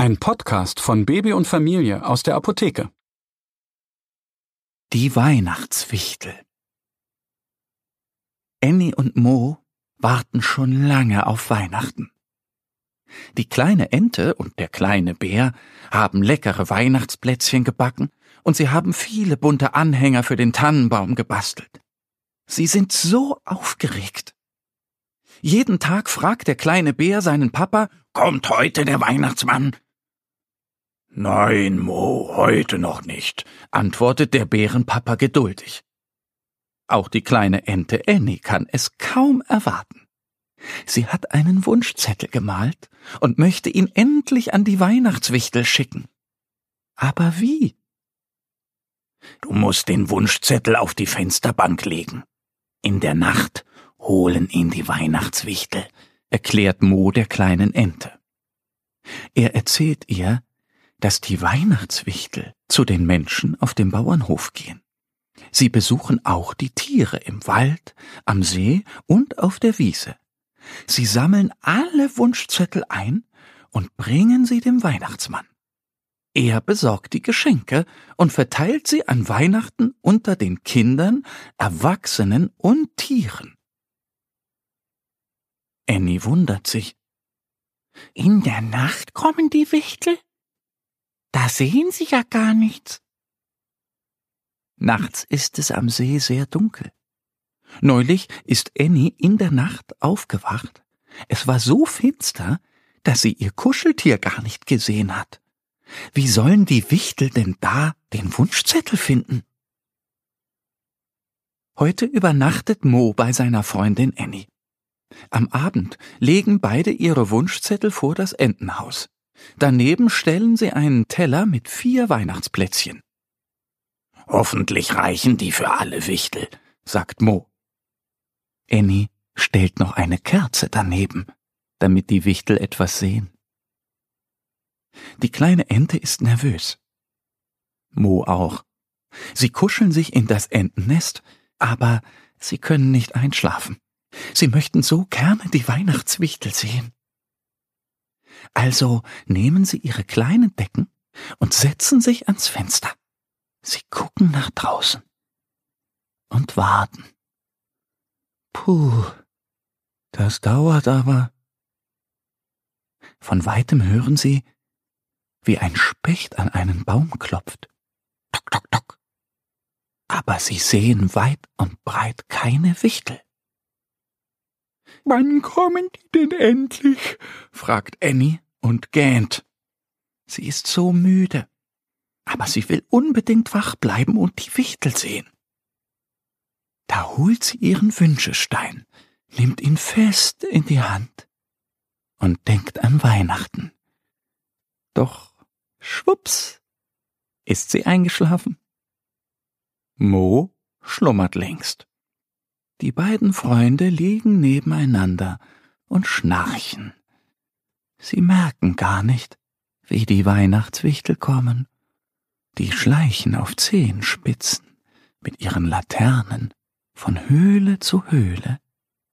Ein Podcast von Baby und Familie aus der Apotheke. Die Weihnachtswichtel. Annie und Mo warten schon lange auf Weihnachten. Die kleine Ente und der kleine Bär haben leckere Weihnachtsplätzchen gebacken und sie haben viele bunte Anhänger für den Tannenbaum gebastelt. Sie sind so aufgeregt. Jeden Tag fragt der kleine Bär seinen Papa, kommt heute der Weihnachtsmann? Nein, Mo, heute noch nicht, antwortet der Bärenpapa geduldig. Auch die kleine Ente Annie kann es kaum erwarten. Sie hat einen Wunschzettel gemalt und möchte ihn endlich an die Weihnachtswichtel schicken. Aber wie? Du musst den Wunschzettel auf die Fensterbank legen. In der Nacht holen ihn die Weihnachtswichtel, erklärt Mo der kleinen Ente. Er erzählt ihr, dass die Weihnachtswichtel zu den Menschen auf dem Bauernhof gehen. Sie besuchen auch die Tiere im Wald, am See und auf der Wiese. Sie sammeln alle Wunschzettel ein und bringen sie dem Weihnachtsmann. Er besorgt die Geschenke und verteilt sie an Weihnachten unter den Kindern, Erwachsenen und Tieren. Annie wundert sich. In der Nacht kommen die Wichtel? Da sehen sie ja gar nichts. Nachts ist es am See sehr dunkel. Neulich ist Annie in der Nacht aufgewacht. Es war so finster, dass sie ihr Kuscheltier gar nicht gesehen hat. Wie sollen die Wichtel denn da den Wunschzettel finden? Heute übernachtet Mo bei seiner Freundin Annie. Am Abend legen beide ihre Wunschzettel vor das Entenhaus. Daneben stellen sie einen Teller mit vier Weihnachtsplätzchen. Hoffentlich reichen die für alle Wichtel, sagt Mo. Annie stellt noch eine Kerze daneben, damit die Wichtel etwas sehen. Die kleine Ente ist nervös. Mo auch. Sie kuscheln sich in das Entennest, aber sie können nicht einschlafen. Sie möchten so gerne die Weihnachtswichtel sehen. Also nehmen Sie Ihre kleinen Decken und setzen sich ans Fenster. Sie gucken nach draußen und warten. Puh, das dauert aber. Von weitem hören Sie, wie ein Specht an einen Baum klopft. Tok, tok, tok. Aber Sie sehen weit und breit keine Wichtel. Wann kommen die denn endlich? fragt Annie und gähnt. Sie ist so müde, aber sie will unbedingt wach bleiben und die Wichtel sehen. Da holt sie ihren Wünschestein, nimmt ihn fest in die Hand und denkt an Weihnachten. Doch schwups, ist sie eingeschlafen. Mo schlummert längst. Die beiden Freunde liegen nebeneinander und schnarchen. Sie merken gar nicht, wie die Weihnachtswichtel kommen. Die schleichen auf Zehenspitzen mit ihren Laternen von Höhle zu Höhle,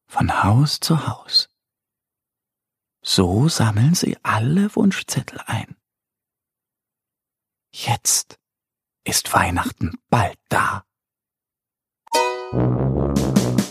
von Haus zu Haus. So sammeln sie alle Wunschzettel ein. Jetzt ist Weihnachten bald da.